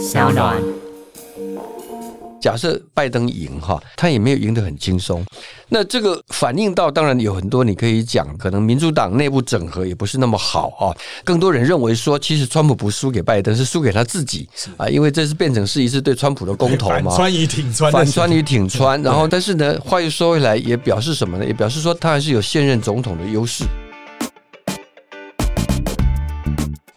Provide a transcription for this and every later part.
小暖。假设拜登赢哈，他也没有赢得很轻松。那这个反映到，当然有很多你可以讲，可能民主党内部整合也不是那么好啊。更多人认为说，其实川普不输给拜登，是输给他自己啊，因为这是变成是一次对川普的公投嘛，反川与挺川反，川与挺川。然后，但是呢，话又说回来，也表示什么呢？也表示说他还是有现任总统的优势。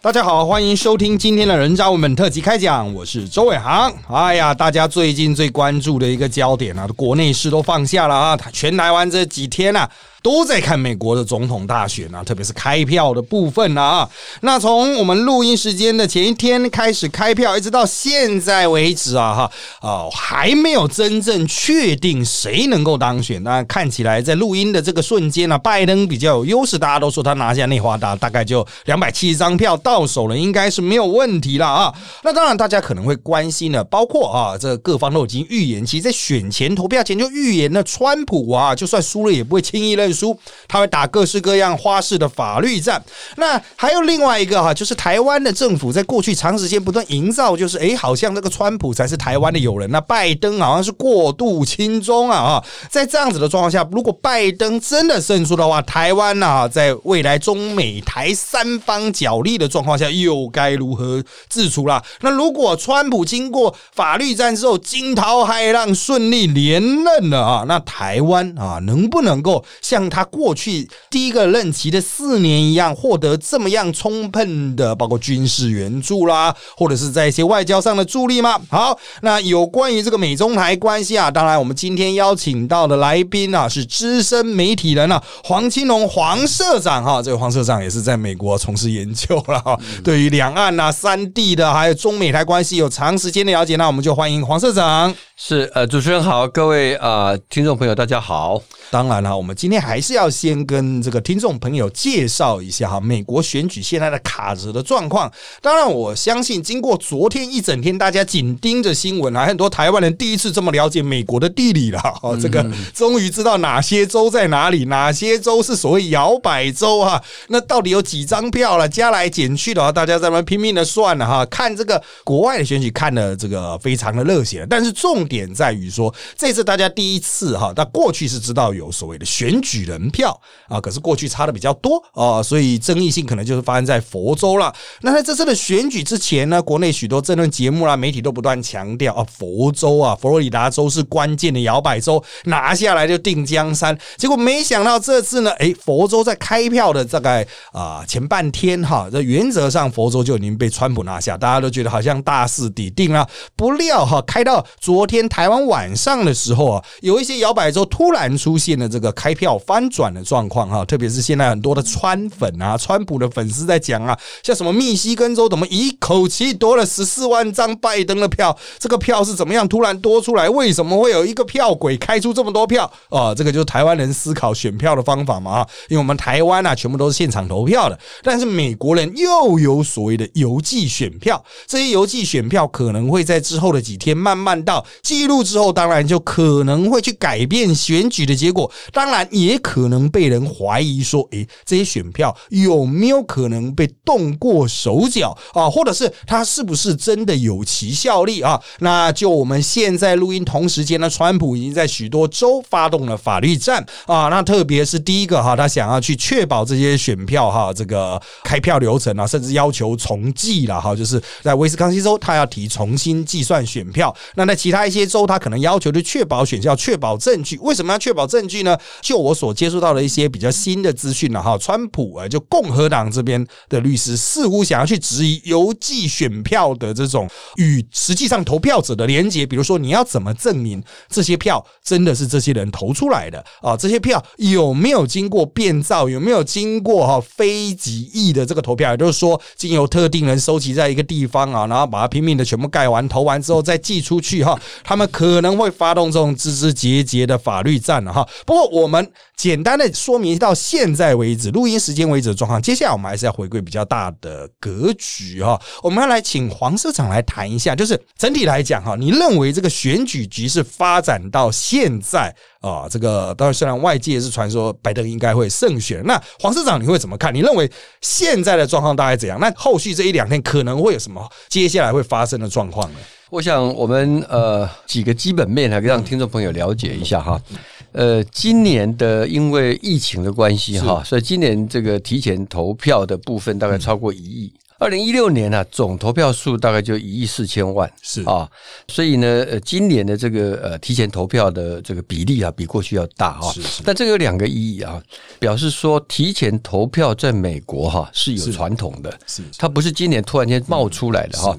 大家好，欢迎收听今天的人渣文本特辑开讲，我是周伟航。哎呀，大家最近最关注的一个焦点啊，国内事都放下了啊，全台湾这几天啊。都在看美国的总统大选啊，特别是开票的部分啊。那从我们录音时间的前一天开始开票，一直到现在为止啊，哈哦，还没有真正确定谁能够当选。那看起来在录音的这个瞬间呢，拜登比较有优势，大家都说他拿下内华达大概就两百七十张票到手了，应该是没有问题了啊。那当然，大家可能会关心的，包括啊，这各方都已经预言，其实在选前投票前就预言了，川普啊，就算输了也不会轻易认。输，他会打各式各样花式的法律战。那还有另外一个哈，就是台湾的政府在过去长时间不断营造，就是哎，好像这个川普才是台湾的友人，那拜登好像是过度亲中啊啊！在这样子的状况下，如果拜登真的胜出的话，台湾啊，在未来中美台三方角力的状况下，又该如何自处啦？那如果川普经过法律战之后惊涛骇浪顺利连任了啊，那台湾啊，能不能够像他过去第一个任期的四年一样，获得这么样充分的，包括军事援助啦，或者是在一些外交上的助力吗？好，那有关于这个美中台关系啊，当然我们今天邀请到的来宾啊，是资深媒体人啊，黄青龙黄社长哈，这个黄社长也是在美国从事研究了哈，对于两岸啊、三地的还有中美台关系有长时间的了解，那我们就欢迎黄社长。是呃，主持人好，各位啊，听众朋友大家好。当然了，我们今天还是要先跟这个听众朋友介绍一下哈，美国选举现在的卡着的状况。当然，我相信经过昨天一整天大家紧盯着新闻啊，很多台湾人第一次这么了解美国的地理了。哦，这个终于知道哪些州在哪里，哪些州是所谓摇摆州啊？那到底有几张票了？加来减去的话，大家在那拼命的算了哈。看这个国外的选举，看的这个非常的热血。但是重点在于说，这次大家第一次哈，那过去是知道有所谓的选举举人票啊，可是过去差的比较多啊，所以争议性可能就是发生在佛州了。那在这次的选举之前呢，国内许多政论节目啦、媒体都不断强调啊，佛州啊，佛罗里达州是关键的摇摆州，拿下来就定江山。结果没想到这次呢，哎，佛州在开票的大概啊前半天哈，这原则上佛州就已经被川普拿下，大家都觉得好像大势已定了。不料哈，开到昨天台湾晚上的时候啊，有一些摇摆州突然出现了这个开票翻转的状况哈，特别是现在很多的川粉啊、川普的粉丝在讲啊，像什么密西根州怎么一口气多了十四万张拜登的票，这个票是怎么样突然多出来？为什么会有一个票鬼开出这么多票啊？这个就是台湾人思考选票的方法嘛啊，因为我们台湾啊全部都是现场投票的，但是美国人又有所谓的邮寄选票，这些邮寄选票可能会在之后的几天慢慢到记录之后，当然就可能会去改变选举的结果，当然也也可能被人怀疑说，诶，这些选票有没有可能被动过手脚啊？或者是他是不是真的有其效力啊？那就我们现在录音同时间呢，川普已经在许多州发动了法律战啊。那特别是第一个哈，他想要去确保这些选票哈，这个开票流程啊，甚至要求重计了哈，就是在威斯康星州，他要提重新计算选票。那在其他一些州，他可能要求就确保选票、确保证据。为什么要确保证据呢？就我所所接触到的一些比较新的资讯了哈，川普啊，就共和党这边的律师似乎想要去质疑邮寄选票的这种与实际上投票者的连接，比如说你要怎么证明这些票真的是这些人投出来的啊？这些票有没有经过变造？有没有经过哈非己意的这个投票？也就是说，经由特定人收集在一个地方啊，然后把它拼命的全部盖完投完之后再寄出去哈，他们可能会发动这种枝枝节节的法律战了哈。不过我们简单的说明到现在为止录音时间为止的状况。接下来我们还是要回归比较大的格局哈，我们要来请黄社长来谈一下，就是整体来讲哈，你认为这个选举局势发展到现在啊，这个当然虽然外界是传说拜登应该会胜选，那黄社长你会怎么看？你认为现在的状况大概怎样？那后续这一两天可能会有什么接下来会发生的状况呢？我想我们呃几个基本面来让听众朋友了解一下哈。呃，今年的因为疫情的关系哈，所以今年这个提前投票的部分大概超过一亿。二零一六年呢，总投票数大概就一亿四千万，是啊，所以呢，呃，今年的这个呃提前投票的这个比例啊，比过去要大哈。是是。但这个有两个意义啊，表示说提前投票在美国哈是有传统的，是它不是今年突然间冒出来的哈。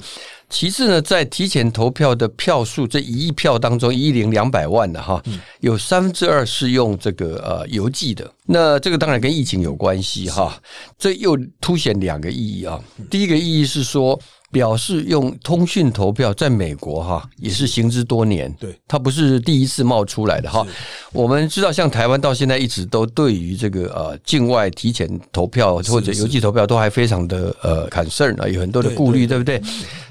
其次呢，在提前投票的票数这一亿票当中，一亿零两百万的哈，有三分之二是用这个呃邮寄的。那这个当然跟疫情有关系哈。这又凸显两个意义啊。第一个意义是说。表示用通讯投票在美国哈也是行之多年，对，它不是第一次冒出来的哈。我们知道，像台湾到现在一直都对于这个呃境外提前投票或者邮寄投票都还非常的呃 concern 啊，有很多的顾虑，对不对？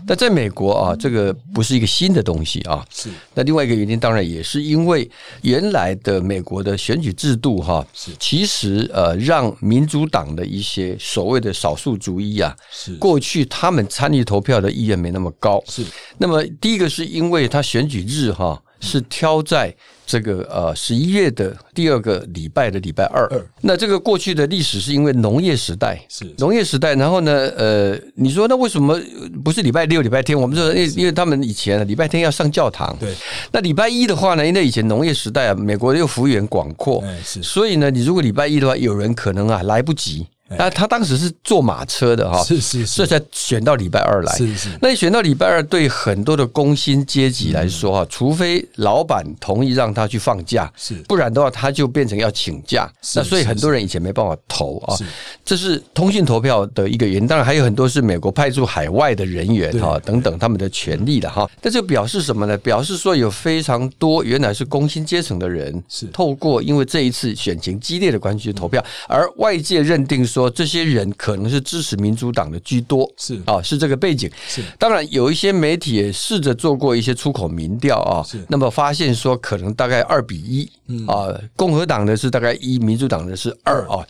但在美国啊，这个不是一个新的东西啊。是。那另外一个原因，当然也是因为原来的美国的选举制度哈，是其实呃让民主党的一些所谓的少数族裔啊，是过去他们参与投。投票的意愿没那么高，是。那么第一个是因为他选举日哈是挑在这个呃十一月的第二个礼拜的礼拜二。那这个过去的历史是因为农业时代是农业时代，然后呢呃你说那为什么不是礼拜六礼拜天？我们说因为因为他们以前礼拜天要上教堂，对。那礼拜一的话呢，因为以前农业时代啊，美国又幅员广阔，是。所以呢，你如果礼拜一的话，有人可能啊来不及。那他当时是坐马车的哈，是是，这才选到礼拜二来。是是，那你选到礼拜二，对很多的工薪阶级来说哈，除非老板同意让他去放假，是，不然的话他就变成要请假。那所以很多人以前没办法投啊，这是通讯投票的一个原因。当然还有很多是美国派驻海外的人员哈等等他们的权利的哈。那这表示什么呢？表示说有非常多原来是工薪阶层的人是透过因为这一次选情激烈的关系去投票，而外界认定说这些人。可能是支持民主党的居多，是啊，是这个背景。是当然，有一些媒体也试着做过一些出口民调啊，是那么发现说可能大概二比一，啊，共和党的是大概一，民主党的是二啊。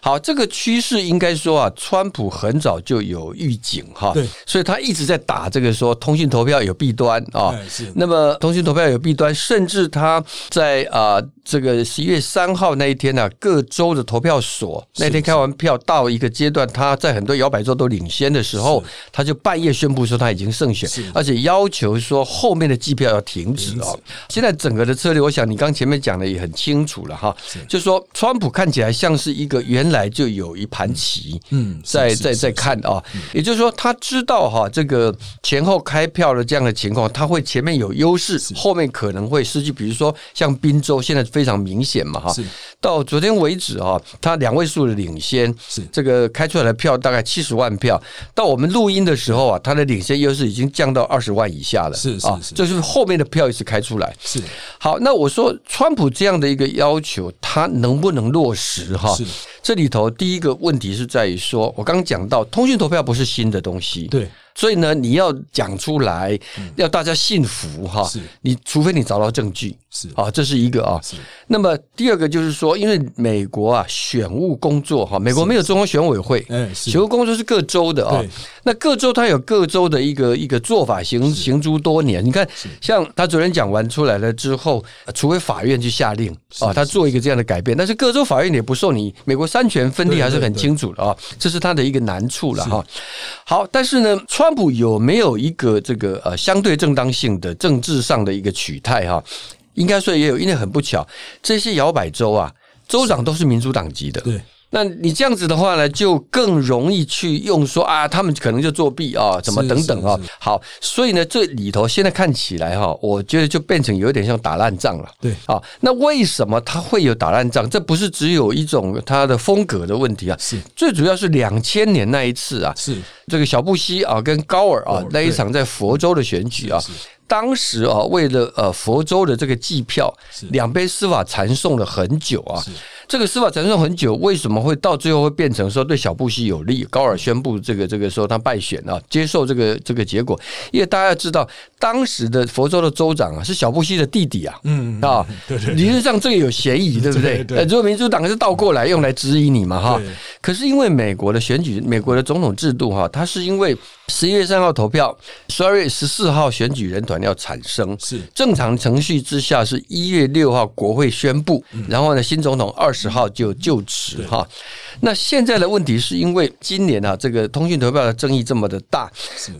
好，这个趋势应该说啊，川普很早就有预警哈，对，所以他一直在打这个说通讯投票有弊端啊，是。那么通讯投票有弊端，甚至他在啊这个十一月三号那一天呢，各州的投票所那天开完票到一个阶段，他在很多摇摆州都领先的时候，他就半夜宣布说他已经胜选，而且要求说后面的计票要停止哦。现在整个的策略，我想你刚前面讲的也很清楚了哈，就是说川普看起来像是一个原来就有一盘棋，嗯，在在在看啊，也就是说他知道哈这个前后开票的这样的情况，他会前面有优势，后面可能会失去。比如说像宾州现在非常明显嘛哈，到昨天为止啊，他两位数的领先是这个开出来的票大概七十万票，到我们录音的时候啊，他的领先优势已经降到二十万以下了，是是是，就是后面的票一直开出来是好。那我说川普这样的一个要求，他能不能落实哈？是。这里头第一个问题是在于说，我刚讲到通讯投票不是新的东西，对。所以呢，你要讲出来，要大家信服哈。是，你除非你找到证据，是啊，这是一个啊。是。那么第二个就是说，因为美国啊，选务工作哈，美国没有中央选委会，嗯，选务工作是各州的啊。那各州它有各州的一个一个做法，行行诸多年。你看，像他昨天讲完出来了之后，除非法院去下令啊，他做一个这样的改变，但是各州法院也不受你。美国三权分立还是很清楚的啊，这是他的一个难处了哈。好，但是呢。川普有没有一个这个呃相对正当性的政治上的一个取态哈？应该说也有，因为很不巧，这些摇摆州啊，州长都是民主党籍的。对。那你这样子的话呢，就更容易去用说啊，他们可能就作弊啊，怎么等等啊。好，所以呢，这里头现在看起来哈，我觉得就变成有点像打烂仗了。对啊，那为什么他会有打烂仗？这不是只有一种他的风格的问题啊，是最主要是两千年那一次啊，是这个小布希啊跟高尔啊那一场在佛州的选举啊。当时啊，为了呃佛州的这个计票，两边司法缠讼了很久啊。这个司法缠讼很久，为什么会到最后会变成说对小布希有利？高尔宣布这个这个说他败选啊，接受这个这个结果，因为大家要知道，当时的佛州的州长啊是小布希的弟弟啊，嗯啊，对对，理论上这个有嫌疑，对不对？呃，如果民主党是倒过来用来质疑你嘛，哈，可是因为美国的选举，美国的总统制度哈，它是因为十一月三号投票，十二月十四号选举人团要产生，是。正常程序之下是一月六号国会宣布，然后呢新总统二十号就就职哈。那现在的问题是因为今年啊这个通讯投票的争议这么的大，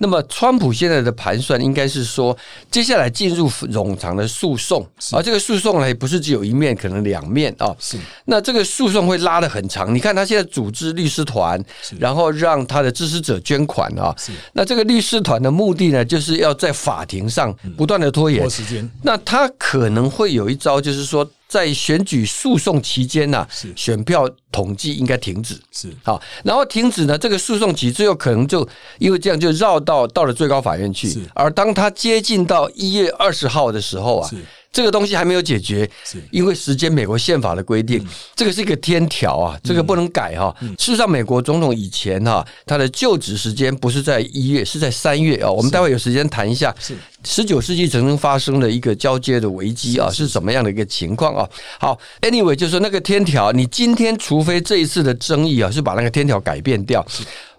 那么川普现在的盘算应该是说，接下来进入冗长的诉讼，而这个诉讼呢也不是只有一面，可能两面啊。是。那这个诉讼会拉得很长，你看他现在组织律师团，然后让他的支持者捐款啊。那这个律师团的目的呢，就是要在法庭上不断的拖延。拖时间，那他可能会有一招，就是说在选举诉讼期间呐、是。选票统计应该停止。是。好，然后停止呢，这个诉讼期最后可能就因为这样就绕到到了最高法院去。是。而当他接近到一月二十号的时候啊是，这个东西还没有解决因为时间美国宪法的规定，这个是一个天条啊，这个不能改哈。事实上，美国总统以前哈，他的就职时间不是在一月，是在三月啊。我们待会有时间谈一下是。十九世纪曾经发生的一个交接的危机啊，是。怎么样的一个情况啊？好，anyway，就是说那个天条，你今天除非这一次的争议啊，是把那个天条改变掉，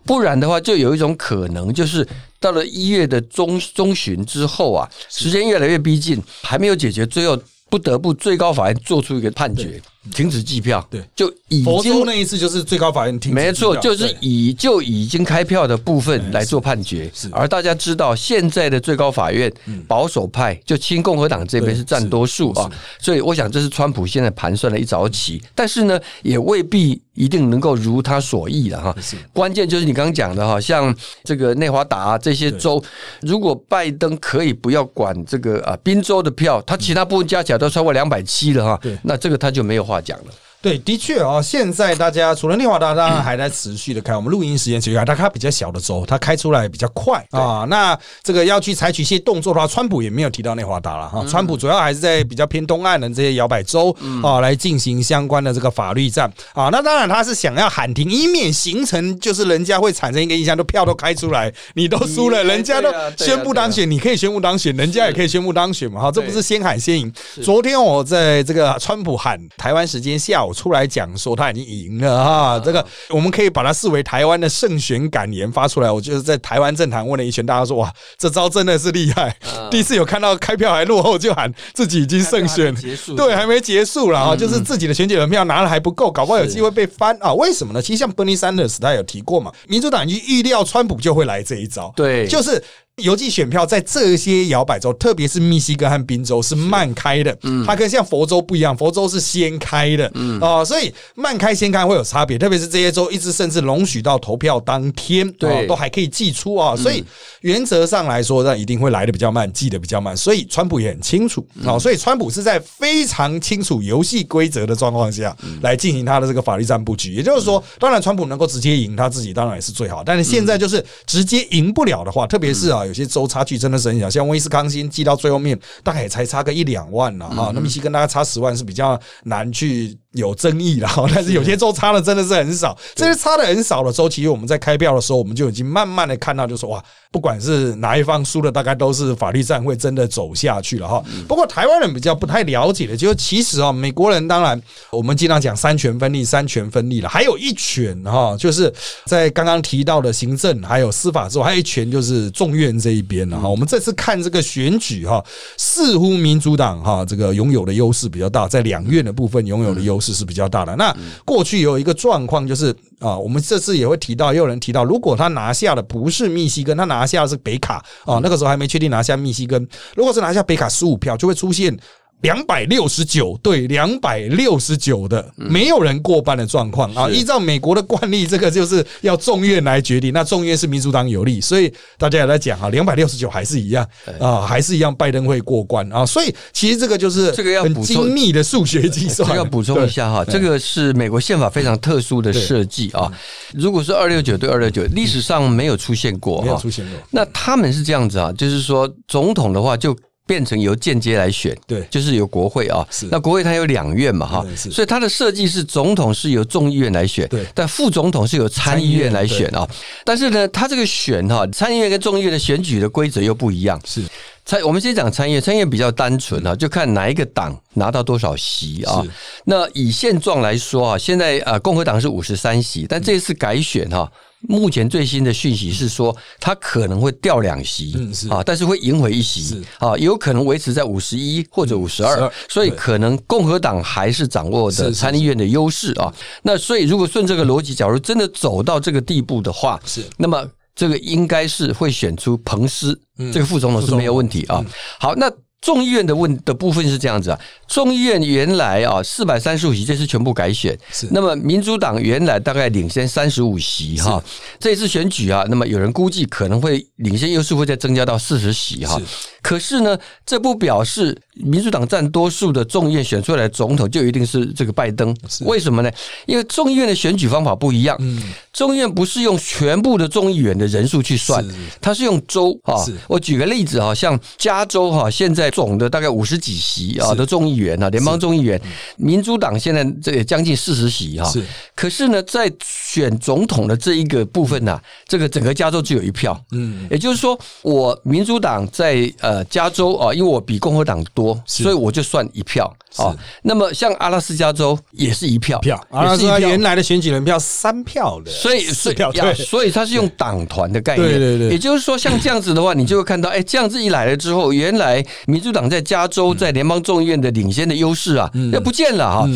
不然的话，就有一种可能，就是到了一月的中中旬之后啊，时间越来越逼近，还没有解决，最后不得不最高法院做出一个判决，停止计票，对。就已佛经州那一次就是最高法院停止没错，就是以就已经开票的部分来做判决。而大家知道，现在的最高法院保守派就亲共和党这边是占多数啊，所以我想这是川普现在盘算的一早棋，但是呢，也未必一定能够如他所意的哈。关键就是你刚刚讲的哈，像这个内华达啊这些州，如果拜登可以不要管这个啊宾州的票，他其他部分加起来都超过两百七了哈对，那这个他就没有话讲了。对，的确啊、现在大家除了内华达，当然还在持续的开。我们录音时间持续开，但它比较小的州，它开出来比较快啊。那这个要去采取一些动作的话，川普也没有提到内华达了哈。川普主要还是在比较偏东岸的这些摇摆州啊，来进行相关的这个法律战啊。那当然他是想要喊停，以免形成就是人家会产生一个印象，都票都开出来，你都输了，嗯人家都宣布当选，你可以宣布当选，人家也可以宣布当选嘛哈。这不是先喊先赢。昨天我在这个川普喊台湾时间下午出来讲说他已经赢了哈，这个我们可以把它视为台湾的胜选感言发出来。我就是在台湾政坛问了一圈，大家说哇，这招真的是厉害，第一次有看到开票还落后就喊自己已经胜选对，还没结束了哈，就是自己的选举人票拿了还不够，搞不好有机会被翻啊？为什么呢？其实像 Bernie Sanders 他有提过嘛，民主党已经预料川普就会来这一招，对就是。邮寄选票在这些摇摆州，特别是密西根和宾州是慢开的，它跟像佛州不一样，佛州是先开的，啊，所以慢开先开会有差别，特别是这些州一直甚至容许到投票当天，对。啊都还可以寄出啊，所以原则上来说，那一定会来的比较慢，寄的比较慢，所以川普也很清楚啊，所以川普是在非常清楚游戏规则的状况下来进行他的这个法律战布局，也就是说，当然川普能够直接赢他自己，当然也是最好，但是现在就是直接赢不了的话，特别是啊，有些州差距真的是很小，像威斯康星记到最后面大概也才差个一两万了哈，那么西根大家差十万是比较难去有争议了哈，但是有些州差的真的是很少，这些差的很少。的州，其实我们在开票的时候，我们就已经慢慢的看到，就说哇，不管是哪一方输了，大概都是法律战会真的走下去了哈。不过台湾人比较不太了解的，就是其实啊，美国人当然我们经常讲三权分立，三权分立了，还有一权哈，就是在刚刚提到的行政还有司法之后，还有一权就是众院这一边了哈。我们这次看这个选举哈，似乎民主党哈这个拥有的优势比较大，在两院的部分拥有的优势是比较大的。那过去有一个状况就是啊，我们这次也会提到，也有人提到，如果他拿下的不是密西根，他拿下的是北卡啊，那个时候还没确定拿下密西根，如果是拿下北卡十五票，就会出现。两百六十九对两百六十九的，没有人过半的状况啊！依照美国的惯例，这个就是要众院来决定。那众院是民主党有利，所以大家也在讲啊，两百六十九还是一样啊，还是一样，拜登会过关啊！所以其实这个就是很这个要精密的数学计算。这个要补充一下哈，对这个是美国宪法非常特殊的设计啊。如果是二六九对二六九，历史上没有出现过没有。出现过。那他们是这样子啊，就是说总统的话就。变成由间接来选，对就是由国会啊是。那国会它有两院嘛哈所以它的设计是总统是由众议院来选，对但副总统是由参议院来选啊。但是呢，它这个选哈，参议院跟众议院的选举的规则又不一样。是参我们先讲参议院，参议院比较单纯啊，就看哪一个党拿到多少席啊。那以现状来说啊，现在啊共和党是五十三席，但这次改选哈、目前最新的讯息是说，他可能会掉两席，嗯是。啊，但是会赢回一席是，啊，有可能维持在五十一或者五十二所以可能共和党还是掌握的参议院的优势啊。那所以如果顺这个逻辑，假如真的走到这个地步的话，是。那么这个应该是会选出彭斯、嗯这个副总统是没有问题啊。好，那众议院的问的部分是这样子啊，众议院原来啊四百三十五席，这次全部改选。是，那么民主党原来大概领先三十五席哈，这次选举啊，那么有人估计可能会领先优势会再增加到四十席哈。是。可是呢，这不表示民主党占多数的众议院选出来的总统就一定是这个拜登。为什么呢？因为众议院的选举方法不一样。嗯众议院不是用全部的众议员的人数去算它是用州啊。我举个例子啊，像加州哈，现在总的大概五十几席啊的众议员啊，联邦众议员，民主党现在这也将近四十席哈。是可是呢，在选总统的这一个部分呢、这个整个加州只有一票。嗯也就是说，我民主党在呃加州啊，因为我比共和党多，是所以我就算一票啊。那么像阿拉斯加州也是一票，票，也啊，是一票。说原来的选举人票三票的，所以，所以呀四票对所以它是用党团的概念，对对对也就是说，像这样子的话，你就会看到，哎，这样子一来了之后，原来民主党在加州在联邦众议院的领先的优势啊，那不见了哈。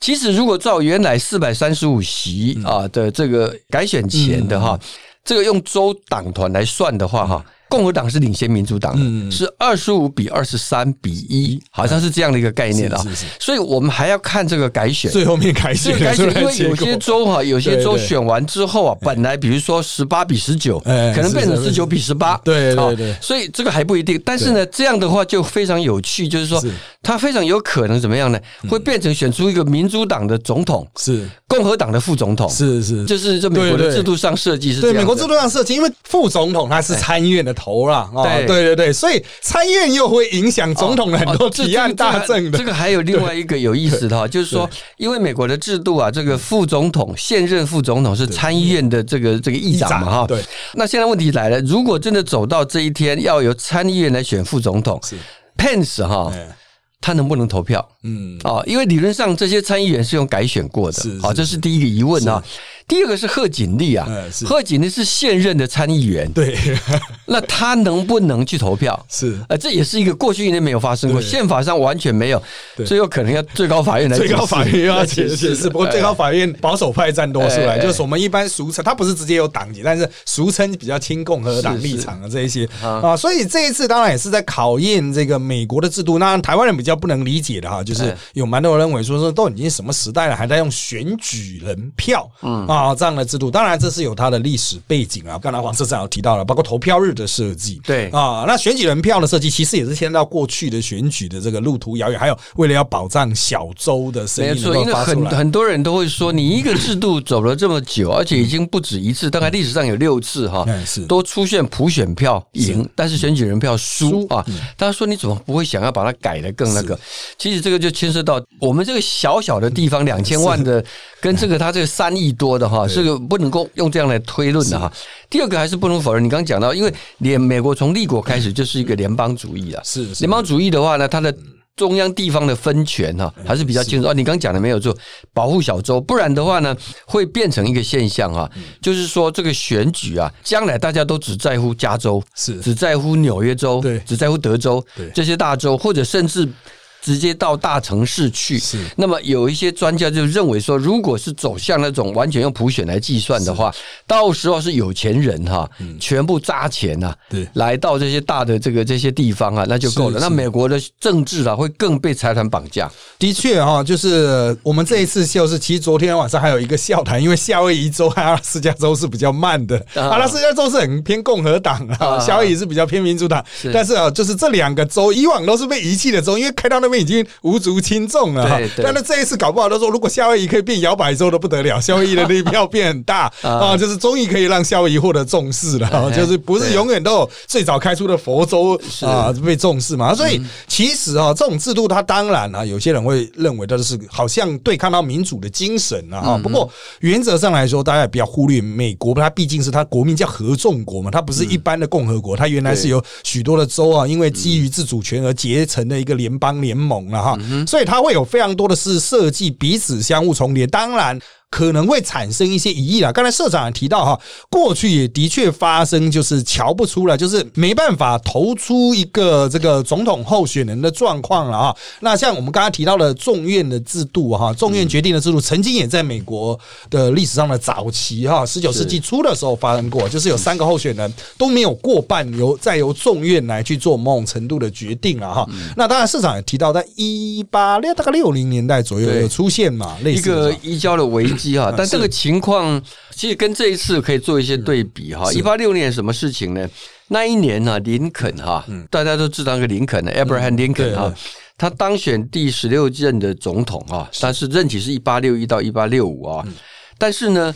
其实，如果照原来四百三十五席啊的这个改选前的哈，这个用州党团来算的话哈。共和党是领先民主党的，是二十五比二十三比一，好像是这样的一个概念啊。是是是。所以我们还要看这个改选。最后面改选 改选，因为有些州哈，有些州选完之后啊，本来比如说十八比十九，哎可能变成十九比十八，对对啊对。所以这个还不一定。但是呢，这样的话就非常有趣，就是说是。它非常有可能怎么样呢？会变成选出一个民主党的总统，是。共和党的副总统，是是。就是这美国的制度上设计是这样美国制度上设计，因为副总统他是参议院的头啦，哦，对。对对对，所以参议院又会影响总统的很多提案大政的。这个这个还有另外一个有意思的 哈，就是说，因为美国的制度啊，这个副总统现任副总统是参议院的这个这个议长嘛哈。对，那现在问题来了，如果真的走到这一天，要由参议院来选副总统是，Pence 哈，哎。他能不能投票？嗯，哦，因为理论上这些参议员是用改选过的好，这是第一个疑问啊。第二个是贺锦丽啊贺锦丽是现任的参议员，对，那他能不能去投票？是。呃，这也是一个过去一年没有发生过，宪法上完全没有，对。所以有可能要最高法院来。最高法院又要解释 解释，不过最高法院保守派占多数啦，哎哎就是我们一般俗称，他不是直接有党籍，但是俗称比较亲共和党是是立场的这一些。啊。啊，所以这一次当然也是在考验这个美国的制度。那台湾人比较不能理解的哈，就是哎。有蛮多人认为说说都已经什么时代了，还在用选举人票嗯啊这样的制度。当然这是有它的历史背景啊，刚才黄社长有提到了，包括投票日的设计，对啊，那选举人票的设计其实也是牵到过去的选举的这个路途遥远，还有为了要保障小州的声没错，音能够因为发出来。很很多人都会说，你一个制度走了这么久，而且已经不止一次，大概历史上有六次哈都出现普选票赢，但是选举人票输啊。大家说你怎么不会想要把它改的更那个？其实这个就牵涉到我们这个小小的地方两千万的，跟这个他这个三亿多的哈，这个不能够用这样来推论的哈。第二个还是不能否认，你刚刚讲到，因为联美国从立国开始就是一个联邦主义啊，是是。联邦主义的话呢，它的中央地方的分权哈、还是比较清楚。啊，你刚讲的没有错，保护小州，不然的话呢，会变成一个现象哈、就是说这个选举啊，将来大家都只在乎加州，是。只在乎纽约州，对。只在乎德州对。这些大州，或者甚至。直接到大城市去，是。那么有一些专家就认为说，如果是走向那种完全用普选来计算的话，到时候是有钱人哈，全部扎钱呐、对。来到这些大的这个这些地方啊，那就够了。那美国的政治啊，会更被财团绑架。的确哈，就是我们这一次就是，其实昨天晚上还有一个笑谈，因为夏威夷州和阿拉斯加州是比较慢的，啊。阿拉斯加州是很偏共和党啊，啊。夏威夷是比较偏民主党。是。但是啊，就是这两个州以往都是被遗弃的州，因为开到那那边已经无足轻重了哈。对。但是这一次搞不好，他说如果夏威夷可以变摇摆州的不得了，夏威夷的那票变很大啊，就是终于可以让夏威夷获得重视了就是不是永远都有最早开出的佛州啊被重视嘛？所以其实啊，这种制度它当然啊，有些人会认为它是好像对抗到民主的精神啊哈。不过原则上来说，大家也不要忽略美国，它毕竟是它国民叫合众国嘛，它不是一般的共和国，它原来是由许多的州啊，因为基于自主权而结成的一个联邦联盟了哈，所以它会有非常多的是设计彼此相互重叠，当然。可能会产生一些疑义啦。刚才社长也提到哈，过去也的确发生，就是瞧不出来，就是没办法投出一个这个总统候选人的状况了啊。那像我们刚刚提到的众院的制度哈，众院决定的制度，曾经也在美国的历史上的早期哈，十九世纪初的时候发生过，就是有三个候选人都没有过半，由再由众院来去做某种程度的决定了哈。那当然，市长也提到，在一八六大概六零年代左右对有出现嘛，类一似一个移交的危机哈，但这个情况其实跟这一次可以做一些对比哈。一八六年什么事情呢？那一年呢，林肯哈，大家都知道那个林肯的 Abraham Lincoln 啊，他当选第十六任的总统啊，但是任期是一八六一到一八六五啊，但是呢。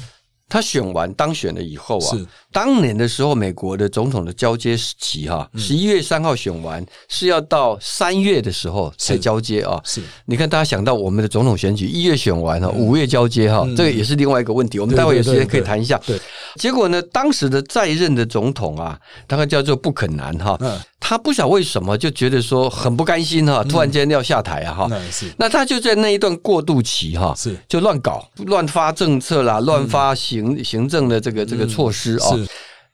他选完当选了以后啊是，当年的时候，美国的总统的交接期哈，十一月三号选完，是要到三月的时候才交接啊。是。你看，大家想到我们的总统选举一月选完哈，五月交接哈，这个也是另外一个问题。我们待会有时间可以谈一下。对，结果呢，当时的在任的总统啊，大概叫做不肯南哈嗯，他不晓得为什么就觉得说很不甘心哈，突然间要下台啊哈。那他就在那一段过渡期哈，是。就乱搞、乱发政策啦，乱发行行政的这个这个措施啊。是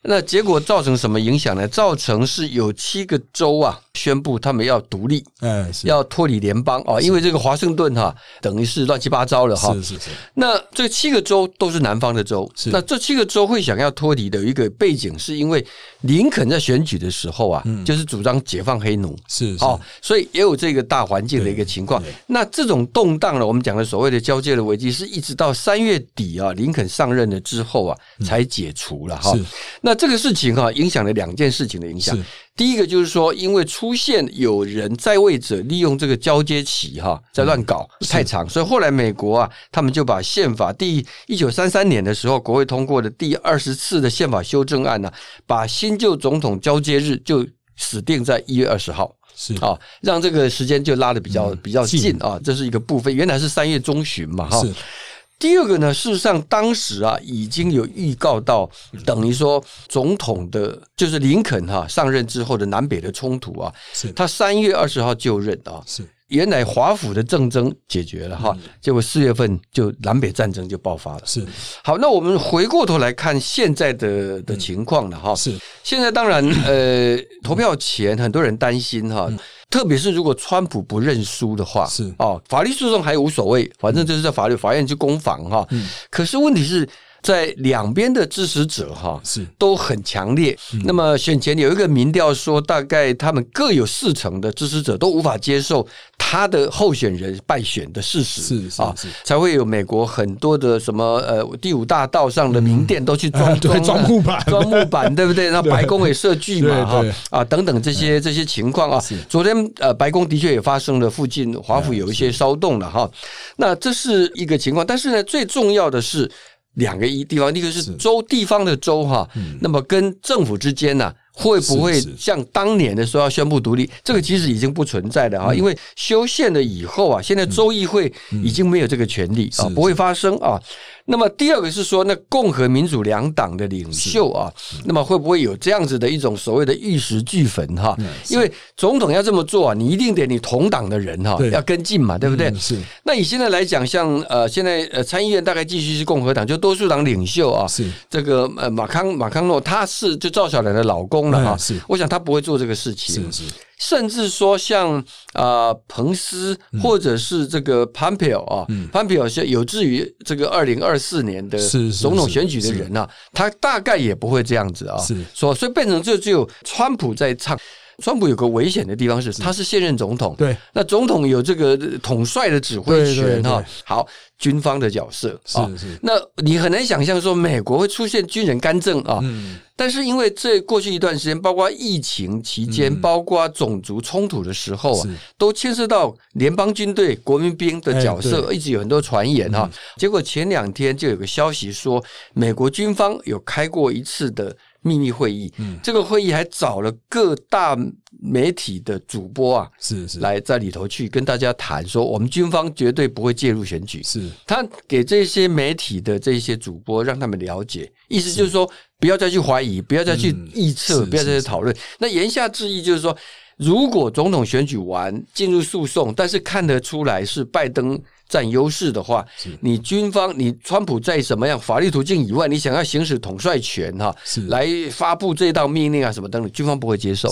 那结果造成什么影响呢？造成是有七个州啊宣布他们要独立，哎要脱离联邦啊，因为这个华盛顿哈等于是乱七八糟了哈。是是是那这七个州都是南方的州，是那这七个州会想要脱离的有一个背景，是因为林肯在选举的时候啊，就是主张解放黑奴。是是哦，所以也有这个大环境的一个情况。那这种动荡呢，我们讲的所谓的交界的危机，是一直到三月底啊，林肯上任了之后啊，才解除了哈是。那这个事情哈、影响了两件事情的影响是。第一个就是说，因为出现有人在位者利用这个交接期哈，在乱搞太长，所以后来美国啊，他们就把宪法第一九三三年的时候，国会通过的第二十次的宪法修正案呢、把新旧总统交接日就死定在一月二十号。是啊，让这个时间就拉的比较比较近近啊，这是一个部分。原来是三月中旬嘛，哈。是第二个呢，事实上当时啊已经有预告到，等于说总统的，就是林肯哈、上任之后的南北的冲突啊，是他三月二十号就任啊。是原来华府的政争解决了哈，结果四月份就南北战争就爆发了。是好，那我们回过头来看现在的的情况了哈。是现在当然，呃，投票前很多人担心哈，特别是如果川普不认输的话，是哦，法律诉讼还无所谓，反正就是在法律法院去攻防哈。可是问题是在两边的支持者哈是都很强烈。那么选前有一个民调说，大概他们各有四成的支持者都无法接受他的候选人败选的事实，啊是是是，才会有美国很多的什么呃第五大道上的名店 都去装装木板装木板，对不对？那白宫也设剧嘛，哈啊等等这些这些情况啊。昨天呃，白宫的确也发生了附近华府有一些骚动了哈。那这是一个情况，但是呢，最重要的是。两个一地方，一个是州地方的州哈，那么跟政府之间呢、会不会像当年的时候要宣布独立？这个其实已经不存在的哈，因为修宪了以后啊，现在州议会已经没有这个权利啊，不会发生啊。那么第二个是说，那共和民主两党的领袖啊，那么会不会有这样子的一种所谓的玉石俱焚哈？因为总统要这么做啊，你一定得你同党的人哈对。要跟进嘛，对不对？嗯是。那以现在来讲，像呃，现在呃参议院大概继续是共和党，就多数党领袖啊，是。这个呃马康马康诺，他是就赵小兰的老公了哈、嗯是。我想他不会做这个事情，是是甚至说像啊、呃彭斯或者是这个 Pompeo 啊、p o m p e o 是有志于这个二零二四年的总统选举的人啊，他大概也不会这样子啊，是。说所以变成就只有川普在唱。川普有个危险的地方是，他是现任总统，对，那总统有这个统帅的指挥权哈。好，军方的角色啊是是。那你很难想象说美国会出现军人干政啊。嗯，但是因为这过去一段时间，包括疫情期间，嗯。包括种族冲突的时候啊，都牵涉到联邦军队、国民兵的角哎色，对。一直有很多传言哈。结果前两天就有个消息说，美国军方有开过一次的秘密会议，嗯这个会议还找了各大媒体的主播啊。是是来在里头去跟大家谈说，我们军方绝对不会介入选举。是他给这些媒体的这些主播，让他们了解，意思就是说，不要再去怀疑，不要再去嗯臆测，是不要再去是讨论。那言下之意就是说，如果总统选举完进入诉讼，但是看得出来是拜登占优势的话，你军方你川普在什么样法律途径以外，你想要行使统帅权哈是，来发布这道命令啊什么等等，军方不会接受。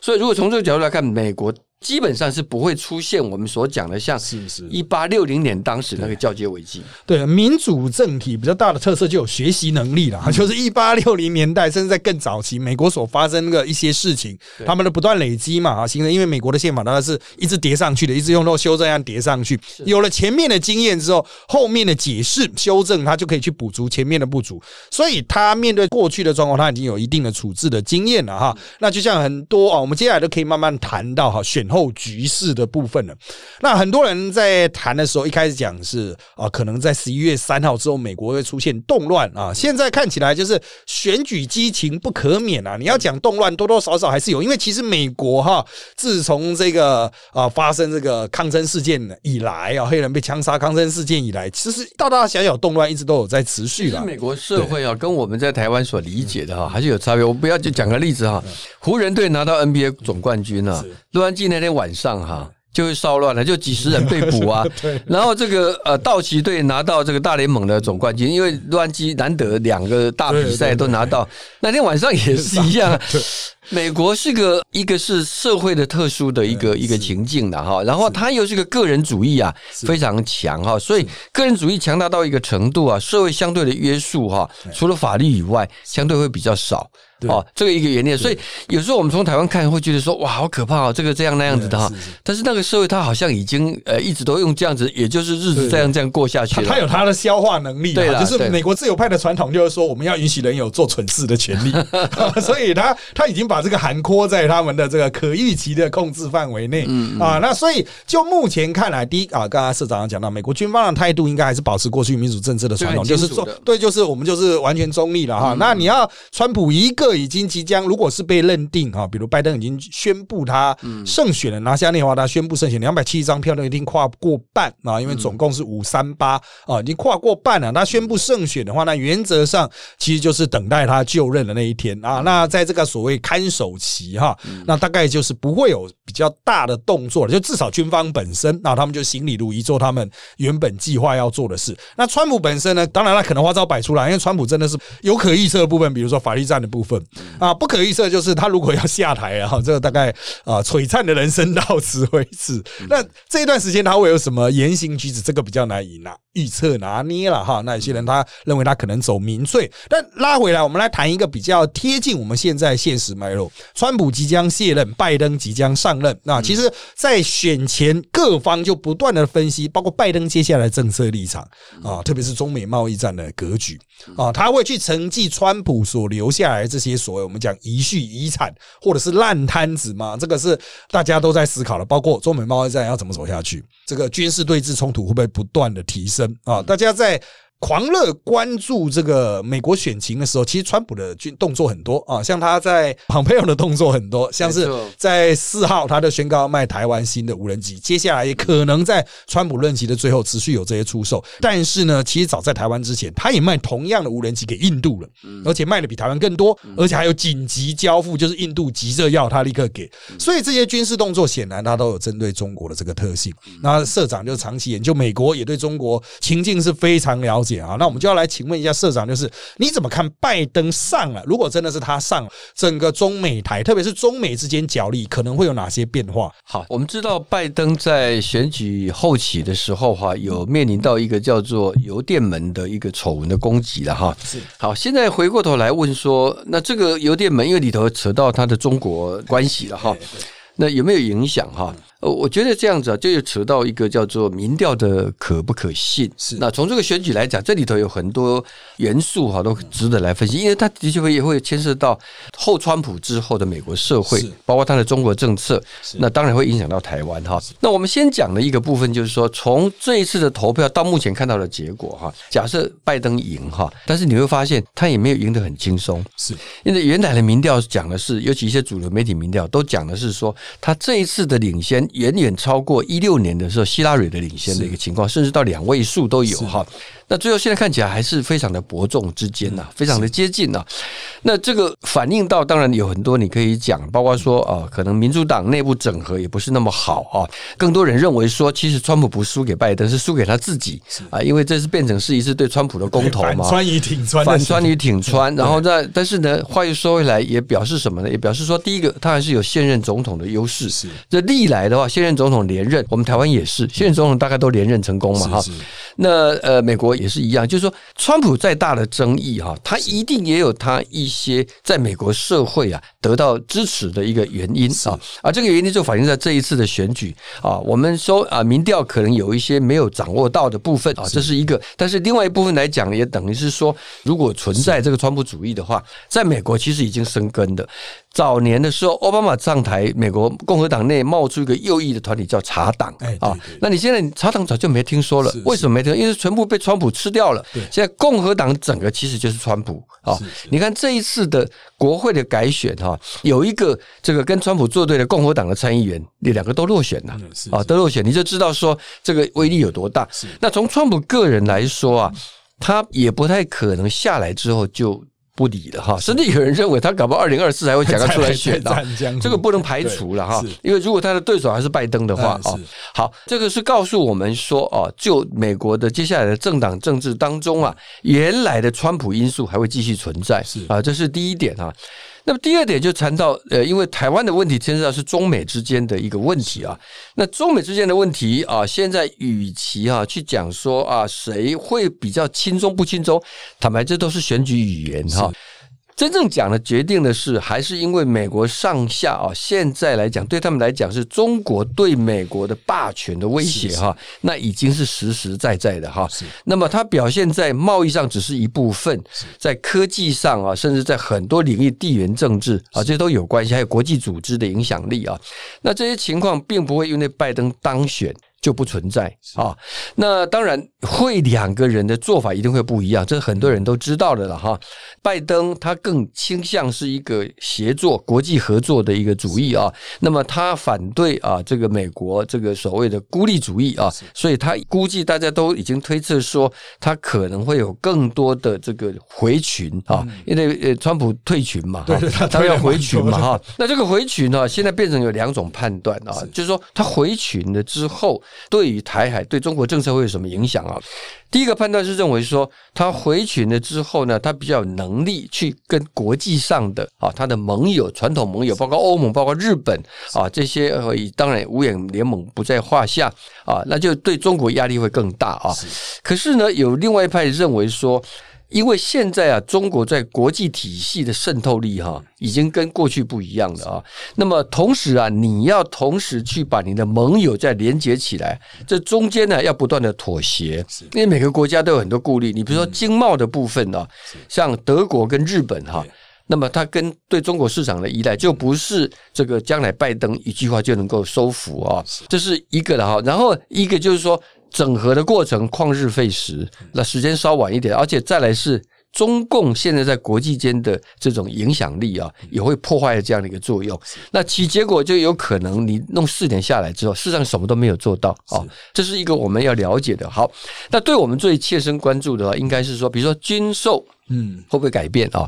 所以，如果从这个角度来看，美国基本上是不会出现我们所讲的像是是。一八六零年当时那个交接危机。对民主政体比较大的特色就有学习能力了，嗯。就是一八六零年代甚至在更早期，美国所发生的一些事情，他们的不断累积嘛啊，形成因为美国的宪法它是一直叠上去的，一直用到修正案叠上去，有了前面的经验之后，后面的解释修正，它就可以去补足前面的不足，所以他面对过去的状况，他已经有一定的处置的经验了哈。那就像很多啊，我们接下来都可以慢慢谈到哈选后局势的部分了。那很多人在谈的时候，一开始讲是啊，可能在十一月三号之后，美国会出现动乱啊。现在看起来就是选举激情不可免啊。你要讲动乱，多多少少还是有，因为其实美国哈，自从这个啊发生这个抗争事件以来啊，黑人被枪杀抗争事件以来，其实大大小小动乱一直都有在持续的。美国社会啊，跟我们在台湾所理解的哈，还是有差别。我不要就讲个例子哈，湖人队拿到 NBA 总冠军啊，洛杉矶那天晚上哈。就会骚乱了，就几十人被捕啊 对。然后这个呃，道奇队拿到这个大联盟的总冠军，因为洛杉矶难得两个大比赛都拿到，那天晚上也是一样啊。美国是个一个是社会的特殊的一个一个情境的哈，然后它又是个个人主义啊非常强哈，所以个人主义强大到一个程度啊，社会相对的约束哈，除了法律以外，相对会比较少。对。哦，这个一个原因，所以有时候我们从台湾看会觉得说哇，好可怕哦，这个这样那样子的哈。但是那个社会它好像已经呃一直都用这样子，也就是日子这样这样过下去了。他他有他的消化能力对就是美国自由派的传统，就是说我们要允许人有做蠢事的权利，所以他他已经把这个涵括在他们的这个可预期的控制范围内嗯啊。那所以就目前看来，第一啊，刚刚社长讲到，美国军方的态度应该还是保持过去民主政治的传统，就是说对，就是我们就是完全中立了哈。那你要川普一个已经即将，如果是被认定哈，比如拜登已经宣布他胜选了，拿下内华达宣布胜选，两百七十张票都一定跨过半啊，因为总共是五三八啊，已经跨过半了。他宣布胜选的话，那原则上其实就是等待他就任的那一天啊。那在这个所谓看守期哈，那大概就是不会有比较大的动作了，就至少军方本身，那他们就行礼如仪做他们原本计划要做的事。那川普本身呢，当然他可能花招摆出来，因为川普真的是有可预测的部分，比如说法律战的部分啊，不可预测就是他如果要下台啊，这个大概啊璀璨的人生到此为止。那这一段时间他会有什么言行举止，这个比较难以拿预测拿捏了哈。那有些人他认为他可能走民粹，但拉回来，我们来谈一个比较贴近我们现在现实脉络。川普即将卸任，拜登即将上任。那其实，在选前各方就不断的分析，包括拜登接下来政策立场啊，特别是中美贸易战的格局啊，他会去承继川普所留下来这些所谓我们讲遗绪遗产或者是烂摊子嘛，这个是大家都在思考的，包括中美贸易战要怎么走下去，这个军事对峙冲突会不会不断的提升啊？大家在。狂热关注这个美国选情的时候，其实川普的军动作很多啊，像他在蓬佩奥的动作很多，像是在四号他就宣告卖台湾新的无人机，接下来也可能在川普任期的最后持续有这些出售。但是呢，其实早在台湾之前，他也卖同样的无人机给印度了，而且卖的比台湾更多，而且还有紧急交付，就是印度急着要他立刻给。所以这些军事动作显然他都有针对中国的这个特性。那社长就长期研究美国，也对中国情境是非常了解。啊。那我们就要来请问一下社长，就是你怎么看拜登上了？如果真的是他上了，整个中美台，特别是中美之间角力，可能会有哪些变化？好，我们知道拜登在选举后期的时候哈，有面临到一个叫做邮电门的一个丑闻的攻击了哈。是好，现在回过头来问说，那这个邮电门因为里头扯到他的中国关系了哈，那有没有影响哈？呃，我觉得这样子啊，就又扯到一个叫做民调的可不可信。是那从这个选举来讲，这里头有很多元素哈，都值得来分析，因为它的确会也会牵涉到后川普之后的美国社会，包括它的中国政策，那当然会影响到台湾哈。那我们先讲的一个部分就是说，从这一次的投票到目前看到的结果哈，假设拜登赢哈，但是你会发现他也没有赢得很轻松，是因为原来的民调讲的是，尤其一些主流媒体民调都讲的是说，他这一次的领先远远超过一六年的时候希拉蕊的领先的一个情况，甚至到两位数都有哈。那最后现在看起来还是非常的伯仲之间呐、非常的接近呐、那这个反映到，当然有很多你可以讲，包括说啊，可能民主党内部整合也不是那么好啊。更多人认为说，其实川普不输给拜登，是输给他自己啊，因为这是变成是一次对川普的公投嘛。反川与挺川反川与挺川，然后在但是呢，话又说回来，也表示什么呢？也表示说，第一个，他还是有现任总统的优势。是这历来的话，现任总统连任，我们台湾也是，现任总统大概都连任成功嘛，哈那呃，美国也是一样，就是说，川普再大的争议哈，他一定也有他一些在美国社会啊得到支持的一个原因啊，啊，这个原因就反映在这一次的选举。啊。我们说啊，民调可能有一些没有掌握到的部分啊，这是一个，但是另外一部分来讲，也等于是说，如果存在这个川普主义的话，在美国其实已经生根的。早年的时候，奥巴马上台，美国共和党内冒出一个右翼的团体叫茶党啊。那你现在茶党早就没听说了是，为什么没听说？因为全部被川普吃掉了对。现在共和党整个其实就是川普啊。你看这一次的国会的改选哈，有一个这个跟川普作对的共和党的参议员，你两个都落选了啊，都落选，你就知道说这个威力有多大。那从川普个人来说啊，他也不太可能下来之后就。不理了哈，甚至有人认为他搞不好二零二四还会想要出来选的 这个不能排除了哈，因为如果他的对手还是拜登的话啊好，这个是告诉我们说哦，就美国的接下来的政党政治当中啊，原来的川普因素还会继续存在是。啊，这是第一点啊。那么第二点就谈到呃，因为台湾的问题牵涉到是中美之间的一个问题啊。那中美之间的问题啊，现在与其啊去讲说啊谁会比较轻松不轻松，坦白这都是选举语言哈。真正讲的决定的是，还是因为美国上下啊，现在来讲对他们来讲是中国对美国的霸权的威胁哈，那已经是实实在在的哈。那么它表现在贸易上只是一部分，在科技上啊，甚至在很多领域地缘政治啊，这些都有关系，还有国际组织的影响力啊。那这些情况并不会因为拜登当选。就不存在啊。那当然会两个人的做法一定会不一样，这很多人都知道的了哈。拜登他更倾向是一个协作、国际合作的一个主义啊。那么他反对啊这个美国这个所谓的孤立主义啊，所以他估计大家都已经推测说，他可能会有更多的这个回群啊，因为呃川普退群嘛，对对他他要回群嘛哈。那这个回群呢，现在变成有两种判断啊，就是说他回群了之后，对于台海、对中国政策会有什么影响啊？第一个判断是认为说，他回群了之后呢，他比较有能力去跟国际上的啊，他的盟友、传统盟友，包括欧盟、包括日本啊这些，呃，当然五眼联盟不在话下啊，那就对中国压力会更大啊。可是呢，有另外一派认为说。因为现在啊，中国在国际体系的渗透力哈、已经跟过去不一样了啊。那么同时啊，你要同时去把你的盟友再连接起来，这中间呢要不断的妥协，因为每个国家都有很多顾虑。你比如说经贸的部分呢、像德国跟日本哈、那么它跟对中国市场的依赖就不是这个将来拜登一句话就能够收服啊，这是一个的哈。然后一个就是说整合的过程旷日费时，那时间稍晚一点，而且再来是。中共现在在国际间的这种影响力啊，也会破坏这样的一个作用。那其结果就有可能你弄四年下来之后，事实上什么都没有做到啊、这是一个我们要了解的。好，那对我们最切身关注的话，应该是说，比如说军售嗯，会不会改变啊？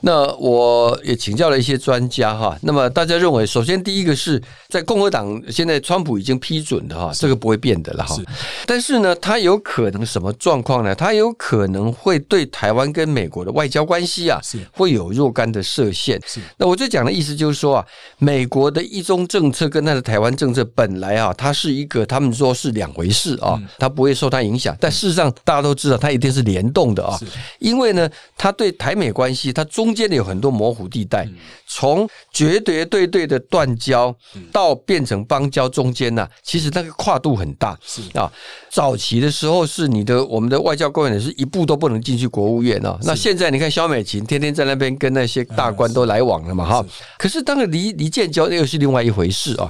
那我也请教了一些专家哈。那么大家认为，首先第一个是在共和党现在川普已经批准的哈，这个不会变的了哈。但是呢，他有可能什么状况呢？他有可能会对台湾跟美国的外交关系啊，会有若干的设限。那我最讲的意思就是说啊，美国的一中政策跟他的台湾政策本来啊，它是一个他们说是两回事啊，它不会受它影响。但事实上大家都知道，它一定是联动的啊，因为呢。它对台美关系，它中间的有很多模糊地带，从绝绝对对的断交到变成邦交中间呢，其实那个跨度很大。是啊，早期的时候是你的我们的外交官员是一步都不能进去国务院啊。那现在你看肖美琴天天在那边跟那些大官都来往了嘛哈。可是当然离离建交又是另外一回事啊。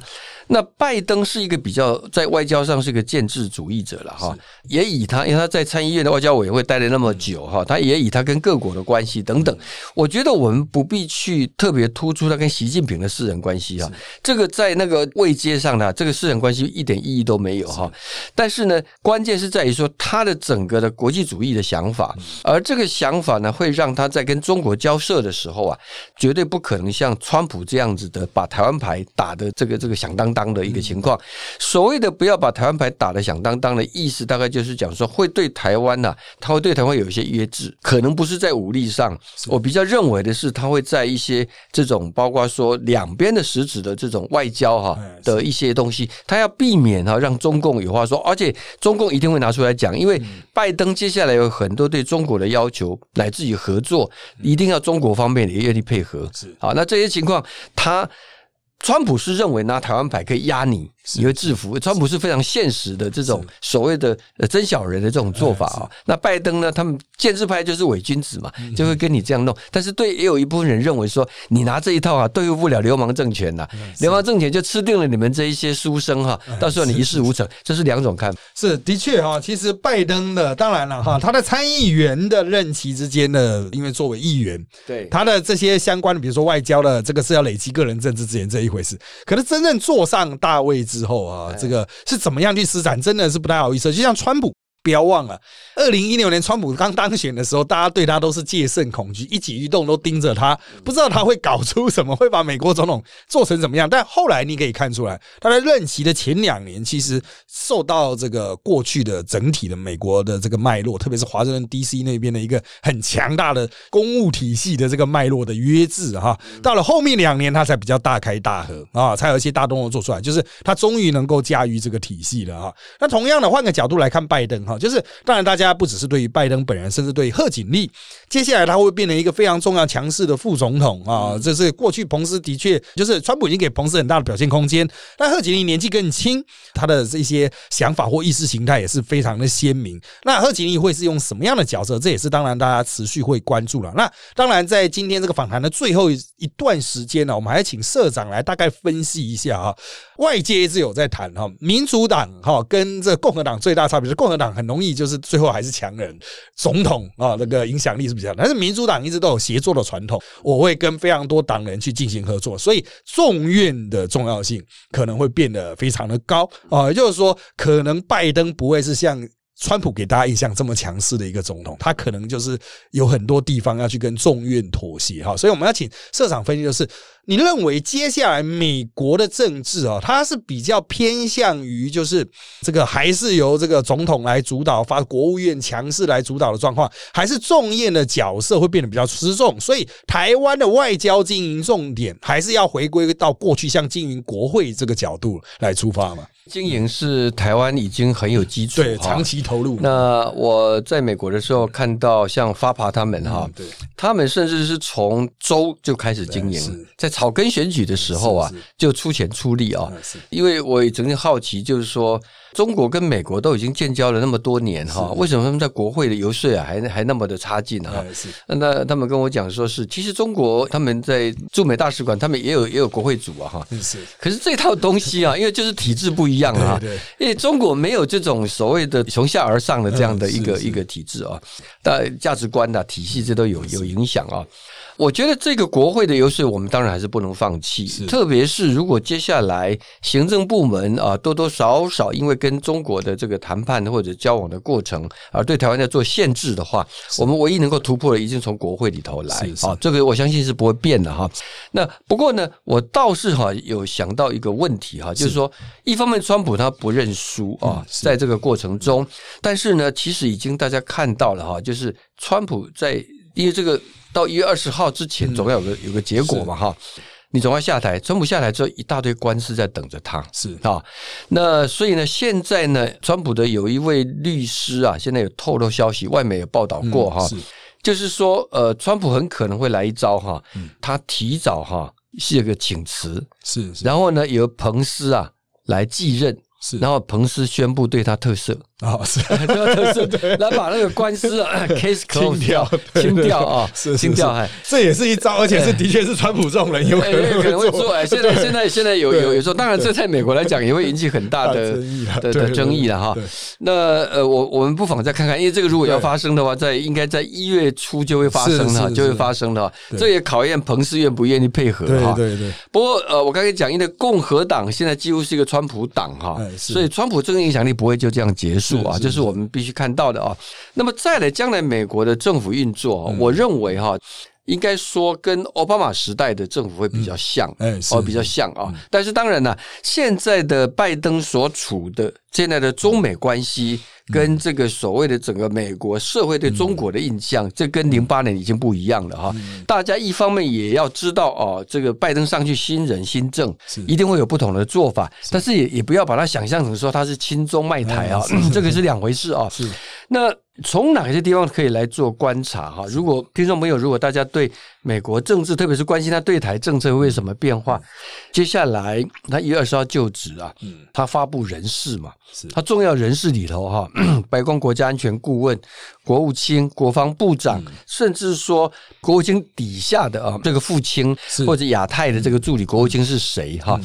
那拜登是一个比较在外交上是一个建制主义者了哈，也以他因为他在参议院的外交委员会待了那么久哈，他也以他跟各国的关系等等，我觉得我们不必去特别突出他跟习近平的私人关系哈，这个在那个位阶上呢，这个私人关系一点意义都没有哈。但是呢，关键是在于说他的整个的国际主义的想法，而这个想法呢，会让他在跟中国交涉的时候啊，绝对不可能像川普这样子的把台湾牌打的这个这个响当。当的一个情况，所谓的不要把台湾牌打得响当当的意思，大概就是讲说会对台湾呐，他会对台湾有一些约制，可能不是在武力上。我比较认为的是，他会在一些这种包括说两边的实质的这种外交哈的一些东西，他要避免哈让中共有话说，而且中共一定会拿出来讲，因为拜登接下来有很多对中国的要求，乃至于合作，一定要中国方面也愿意配合。是好，那这些情况他。川普是认为拿台湾牌可以压你。你会制服川普是非常现实的这种所谓的真小人的这种做法啊。那拜登呢？他们建制派就是伪君子嘛，就会跟你这样弄。但是对也有一部分人认为说，你拿这一套啊，对付不了流氓政权呐。流氓政权就吃定了你们这一些书生哈，到时候你一事无成。这是两种看法。是的确哈，其实拜登的当然了哈，他的参议员的任期之间呢，因为作为议员，对他的这些相关的，比如说外交的这个是要累积个人政治资源这一回事。可是真正坐上大位置。之后啊，这个是怎么样去施展，真的是不太好意思。就像川普。不要忘了，二零一六年川普刚当选的时候，大家对他都是戒慎恐惧，一举一动都盯着他，不知道他会搞出什么，会把美国总统做成怎么样。但后来你可以看出来，他在任期的前两年，其实受到这个过去的整体的美国的这个脉络，特别是华盛顿 D.C. 那边的一个很强大的公务体系的这个脉络的约制哈。到了后面两年，他才比较大开大合啊，才有一些大动作做出来，就是他终于能够驾驭这个体系了哈。那同样的，换个角度来看，拜登哈。就是，当然，大家不只是对于拜登本人，甚至对于贺锦丽，接下来他会变成一个非常重要、强势的副总统啊！这是过去彭斯的确，就是川普已经给彭斯很大的表现空间，但贺锦丽年纪更轻，他的这些想法或意识形态也是非常的鲜明。那贺锦丽会是用什么样的角色？这也是当然大家持续会关注了。那当然，在今天这个访谈的最后一段时间呢，我们还请社长来大概分析一下啊。外界一直有在谈哈，民主党哈跟这共和党最大差别是共和党很容易就是最后还是强人总统啊，那个影响力是比较，但是民主党一直都有协作的传统，我会跟非常多党人去进行合作，所以众院的重要性可能会变得非常的高啊，也就是说，可能拜登不会是像。川普给大家印象这么强势的一个总统，他可能就是有很多地方要去跟众院妥协哈，所以我们要请社长分析，就是你认为接下来美国的政治啊，它是比较偏向于就是这个还是由这个总统来主导，发国务院强势来主导的状况，还是众院的角色会变得比较失重？所以台湾的外交经营重点还是要回归到过去像经营国会这个角度来出发嘛？经营是台湾已经很有基础，对，长期投入。那我在美国的时候看到像发爬他们哈，对，他们甚至是从州就开始经营，在草根选举的时候啊，就出钱出力啊。因为我也曾经好奇，就是说。中国跟美国都已经建交了那么多年哈，为什么他们在国会的游说啊还还那么的差劲啊？那他们跟我讲说是，其实中国他们在驻美大使馆，他们也有也有国会组啊哈。是，可是这套东西啊，因为就是体制不一样啊，因为中国没有这种所谓的从下而上的这样的一个一个体制啊，但价值观的体系这都有有影响啊。我觉得这个国会的优势，我们当然还是不能放弃。特别是如果接下来行政部门啊多多少少因为跟中国的这个谈判或者交往的过程而对台湾在做限制的话，我们唯一能够突破的，一定从国会里头来啊。这个我相信是不会变的哈。那不过呢，我倒是哈有想到一个问题哈，就是说，一方面川普他不认输啊，在这个过程中，但是呢，其实已经大家看到了哈，就是川普在因为这个。到一月二十号之前，总要有个有个结果嘛，哈，你总要下台。川普下台之后，一大堆官司在等着他，是。啊。那所以呢，现在呢，川普的有一位律师啊，现在有透露消息，外媒有报道过哈，就是说，呃，川普很可能会来一招哈，他提早哈写个请辞，是，然后呢，由彭斯啊来继任，是，然后彭斯宣布对他特赦。啊，是，是，来把那个官司啊 case 清掉，清掉啊，清掉，哎，这也是一招，而且是的确是川普这种人有可能可能会做。哎，现在现在现在有有有时候，当然这在美国来讲也会引起很大的的的争议了哈。那呃，我我们不妨再看看，因为这个如果要发生的话，在应该在一月初就会发生了，就会发生了。这也考验彭斯愿不愿意配合哈。对对。不过呃，我刚才讲，因为共和党现在几乎是一个川普党哈，所以川普这个影响力不会就这样结束。啊，这是我们必须看到的啊。那么再来，将来美国的政府运作，我认为哈，应该说跟奥巴马时代的政府会比较像，哎，哦，比较像啊。但是当然呢，现在的拜登所处的现在的中美关系。跟这个所谓的整个美国社会对中国的印象，这跟零八年已经不一样了哈。大家一方面也要知道哦，这个拜登上去新人新政，一定会有不同的做法，但是也也不要把它想象成说他是亲中卖台啊，这个是两回事啊。是那。从哪些地方可以来做观察哈？如果听众朋友，如果大家对美国政治，特别是关心他对台政策会什么变化，接下来他一月二十号就职啊，他发布人事嘛，他重要人事里头哈，白宫国家安全顾问、国务卿、国防部长，甚至说国务卿底下的啊这个副卿或者亚太的这个助理国务卿是谁哈？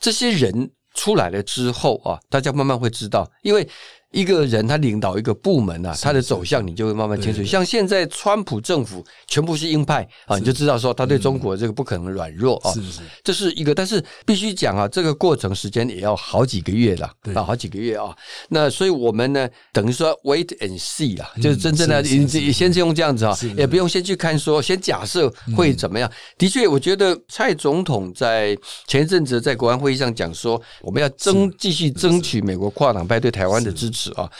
这些人出来了之后啊，大家慢慢会知道，因为。一个人他领导一个部门啊，他的走向你就会慢慢清楚。像现在川普政府全部是鹰派啊，你就知道说他对中国这个不可能软弱啊。是是，这是一个，但是必须讲啊，这个过程时间也要好几个月了啊，好几个月啊。那所以我们呢，等于说 wait and see 啊，就是真正的你先是用这样子啊，也不用先去看说，先假设会怎么样。的确，我觉得蔡总统在前一阵子在国安会议上讲说，我们要争继续争取美国跨党派对台湾的支持。啊，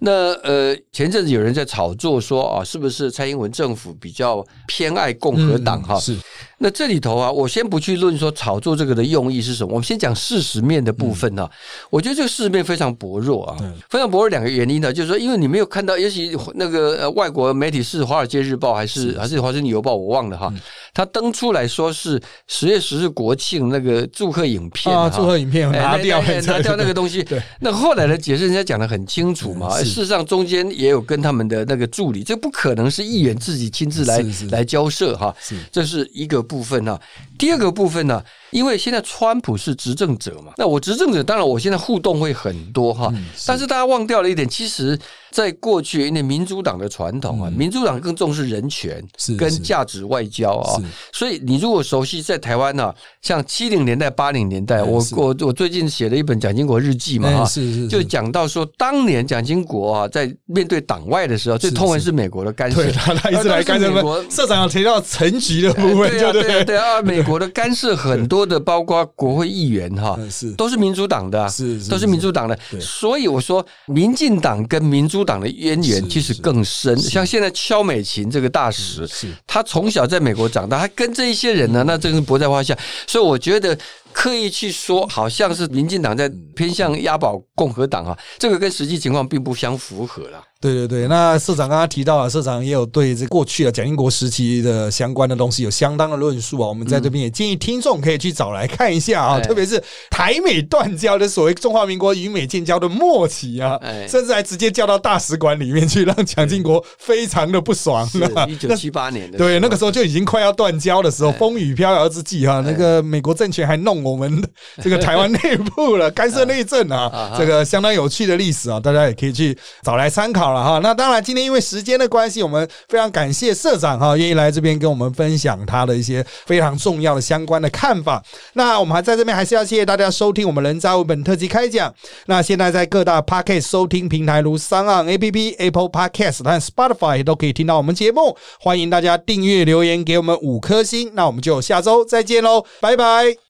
那呃，前阵子有人在炒作说啊，是不是蔡英文政府比较偏爱共和党？哈，是。那这里头啊，我先不去论说炒作这个的用意是什么，我们先讲事实面的部分呢。我觉得这个事实面非常薄弱啊，非常薄弱。两个原因呢，就是说，因为你没有看到，也许那个外国媒体是《华尔街日报》还是还是《华盛顿邮报》，我忘了哈。他登出来说是十月十日国庆那个祝贺影片啊，祝贺影片拿掉拿掉那个东西。对，那后来的解释人家讲的很清楚嘛，事实上中间也有跟他们的那个助理，这不可能是议员自己亲自来来交涉哈，这是一个。部分呢，第二个部分呢，因为现在川普是执政者嘛，那我执政者当然我现在互动会很多哈，但是大家忘掉了一点，其实。在过去，因为民主党的传统啊，民主党更重视人权跟价值外交啊，所以你如果熟悉在台湾呢，像七零年代、八零年代，我我我最近写了一本蒋经国日记嘛，哈，是是，就讲到说，当年蒋经国啊，在面对党外的时候，最痛恨是美国的干涉，他一直来干涉 美国。社长有提到层级的部分，对对对啊，美国的干涉很多的，包括国会议员哈，是。都是民主党的，是都是民主党的，所以我说，民进党跟民主。党的渊源其实更深，像现在肖美琴这个大使，他从小在美国长大，他跟这一些人呢，那真是不在话下。所以我觉得刻意去说，好像是民进党在偏向押宝共和党啊，这个跟实际情况并不相符合了。对对对，那社长刚刚提到了，社长也有对这过去的蒋经国时期的相关的东西有相当的论述啊。我们在这边也建议听众可以去找来看一下啊，特别是台美断交的所谓中华民国与美建交的末期啊，甚至还直接叫到大使馆里面去，让蒋经国非常的不爽。一九七八年的对，那个时候就已经快要断交的时候，风雨飘摇之际哈，那个美国政权还弄我们这个台湾内部了，干涉内政啊，这个相当有趣的历史啊，大家也可以去找来参考。道了哈。那当然，今天因为时间的关系，我们非常感谢社长哈，愿意来这边跟我们分享他的一些非常重要的相关的看法。那我们还在这边还是要谢谢大家收听我们人渣文本特辑开讲。那现在在各大 Podcast 收听平台如三岸 App、Apple Podcast 和 Spotify 都可以听到我们节目。欢迎大家订阅、留言给我们五颗星。那我们就下周再见喽，拜拜。